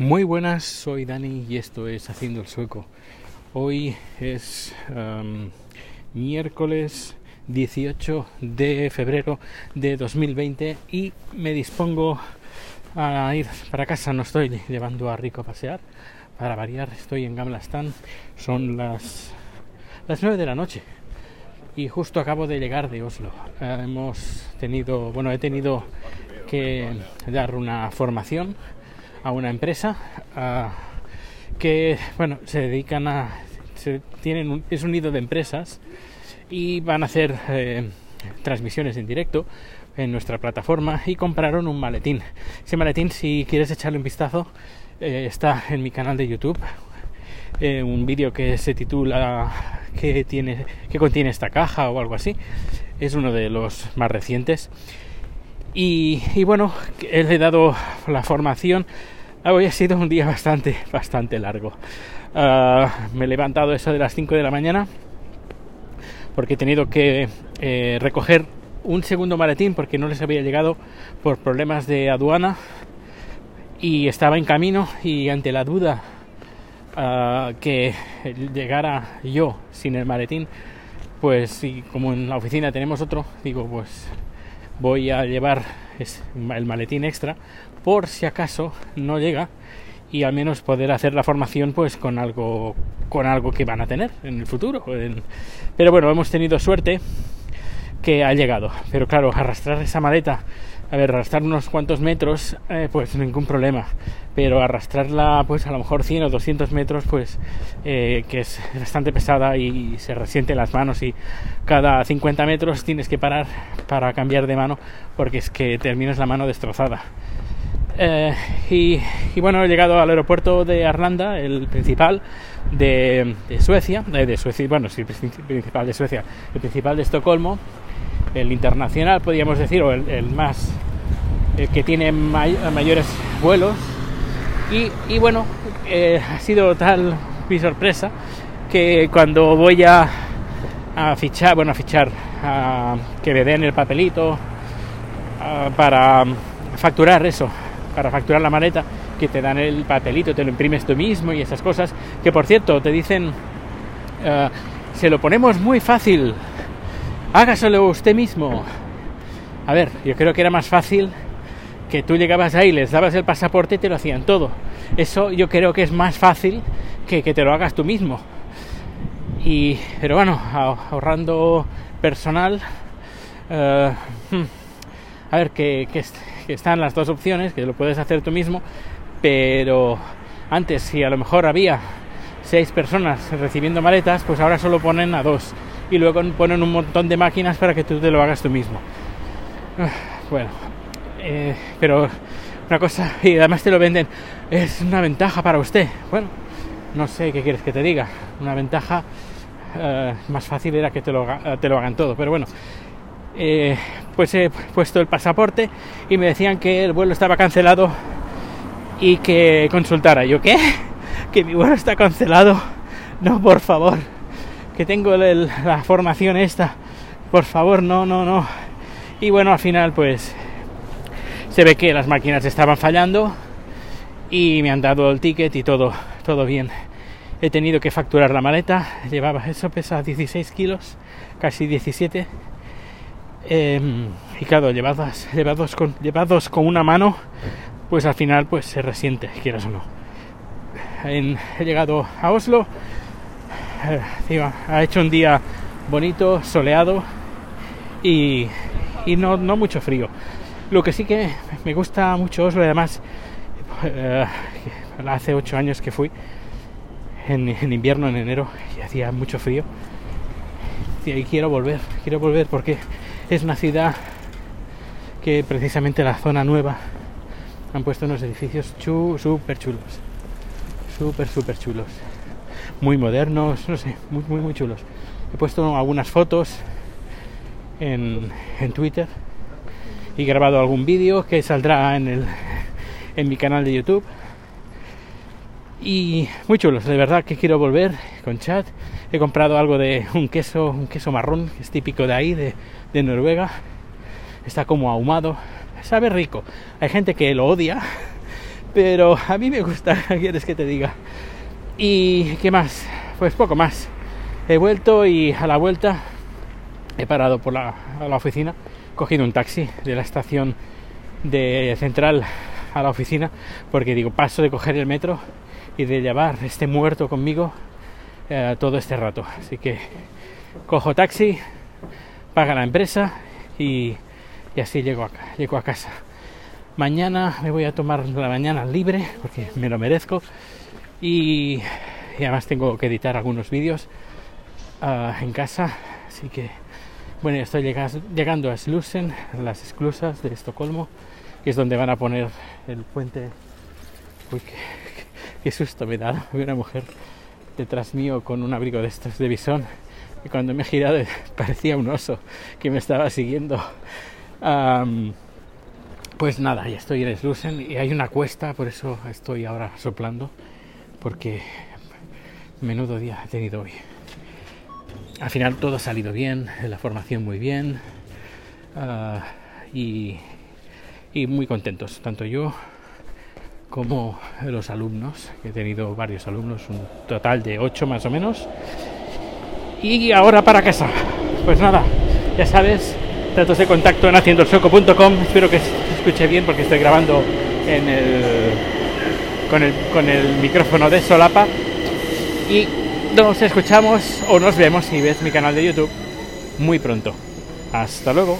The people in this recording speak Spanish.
Muy buenas, soy Dani y esto es Haciendo el Sueco. Hoy es miércoles 18 de febrero de 2020 y me dispongo a ir para casa. No estoy llevando a Rico a pasear. Para variar, estoy en Gamlastan. Son las, las 9 de la noche y justo acabo de llegar de Oslo. Hemos tenido, bueno, he tenido que dar una formación a una empresa que bueno se dedican a tienen es un nido de empresas y van a hacer eh, transmisiones en directo en nuestra plataforma y compraron un maletín. Ese maletín si quieres echarle un vistazo eh, está en mi canal de YouTube. Eh, un vídeo que se titula que tiene que contiene esta caja o algo así. Es uno de los más recientes y, bueno, he dado la formación. Hoy ha sido un día bastante, bastante largo. Ah, me he levantado eso de las 5 de la mañana porque he tenido que eh, recoger un segundo maletín porque no les había llegado por problemas de aduana y estaba en camino y ante la duda uh, que llegara yo sin el maletín pues como en la oficina tenemos otro digo pues voy a llevar el maletín extra por si acaso no llega y al menos poder hacer la formación pues con algo con algo que van a tener en el futuro pero bueno hemos tenido suerte que ha llegado pero claro arrastrar esa maleta a ver, arrastrar unos cuantos metros, eh, pues ningún problema. Pero arrastrarla, pues a lo mejor 100 o 200 metros, pues eh, que es bastante pesada y se resiente las manos y cada 50 metros tienes que parar para cambiar de mano porque es que terminas la mano destrozada. Eh, y, bueno, he llegado al aeropuerto de Arlanda, el principal de, Suecia, de Suecia, bueno, sí, principal de Suecia, el principal de Estocolmo, el internacional, podríamos decir, o el, más, el que tiene mayores vuelos. Y, bueno, eh, ha sido tal mi sorpresa que cuando voy a, a fichar, bueno, a fichar, a que me den el papelito para facturar eso, para facturar la maleta, que te dan el papelito, te lo imprimes tú mismo y esas cosas, que por cierto te dicen, eh, se lo ponemos muy fácil, hágaselo usted mismo. A ver, yo creo que era más fácil que tú llegabas ahí, les dabas el pasaporte y te lo hacían todo. Eso yo creo que es más fácil que que te lo hagas tú mismo. Y, pero bueno, ahorrando personal, eh, hmm, a ver, que, que, están las dos opciones, que lo puedes hacer tú mismo, pero antes si a lo mejor había seis personas recibiendo maletas, pues ahora solo ponen a dos y luego ponen un montón de máquinas para que tú te lo hagas tú mismo. Ah, bueno, eh, pero una cosa, y además te lo venden, es una ventaja para usted. Bueno, no sé qué quieres que te diga. Una ventaja eh, más fácil era que te lo, te lo hagan todo, pero bueno. Eh, pues he puesto el pasaporte y me decían que el vuelo estaba cancelado y que consultara. ¿Yo qué? Que mi vuelo está cancelado. No, por favor tengo la formación esta, por favor, no, no, no. Y bueno, al final pues se ve que las máquinas estaban fallando y me han dado el ticket y todo, todo bien. He tenido que facturar la maleta, llevaba, eso pesa 16 kilos, casi 17. Em, y claro, llevados, llevados, con, llevados con una mano, pues al final pues se resiente, quieras o no. he llegado a Oslo, ha hecho un día bonito, soleado y, no, mucho frío. Lo que sí que me gusta mucho Oslo, además, eh, hace ocho años que fui, en, invierno, en enero, y hacía mucho frío. Y quiero volver, quiero volver porque es una ciudad que precisamente la zona nueva han puesto unos edificios súper chulos, súper, súper chulos muy modernos, no sé, muy, muy, chulos. He puesto algunas fotos en, en Twitter y grabado algún vídeo que saldrá en, el, en mi canal de YouTube. Y muy chulos, de verdad que quiero volver con chat. He comprado algo de un queso, un queso marrón, que es típico de ahí, de, de Noruega. Está como ahumado, sabe rico. Hay gente que lo odia, Pero a mí me gusta, quieres que te diga. ¿Y qué más? Pues poco más. He vuelto y a la vuelta he parado por la, a la oficina, cogido un taxi de la estación de central a la oficina, porque digo, paso de coger el metro y de llevar este muerto conmigo eh, todo este rato. Así que cojo taxi, paga la empresa y, y así llego a, llego a casa. Mañana me voy a tomar la mañana libre porque me lo merezco y, y además tengo que editar algunos vídeos uh, en casa. Así que bueno, estoy llegando a Slusen, las esclusas de Estocolmo, que es donde van a poner el puente. Uy, qué, susto me da. Veo una mujer detrás mío con un abrigo de estos de bisón y cuando me he girado parecía un oso que me estaba siguiendo. Pues nada, ya estoy en Slusen y hay una cuesta, por eso estoy ahora soplando, porque menudo día he tenido hoy. Al final todo ha salido bien, la formación muy bien uh, y, muy contentos, tanto yo como los alumnos, que he tenido varios alumnos, un total de ocho más o menos. Y ahora para casa. Pues nada, ya sabes, datos de contacto en haciendoelsoco.com. Espero que se escuche bien porque estoy grabando en el, con, el, con el micrófono de solapa. Y nos escuchamos o nos vemos si ves mi canal de YouTube muy pronto. Hasta luego.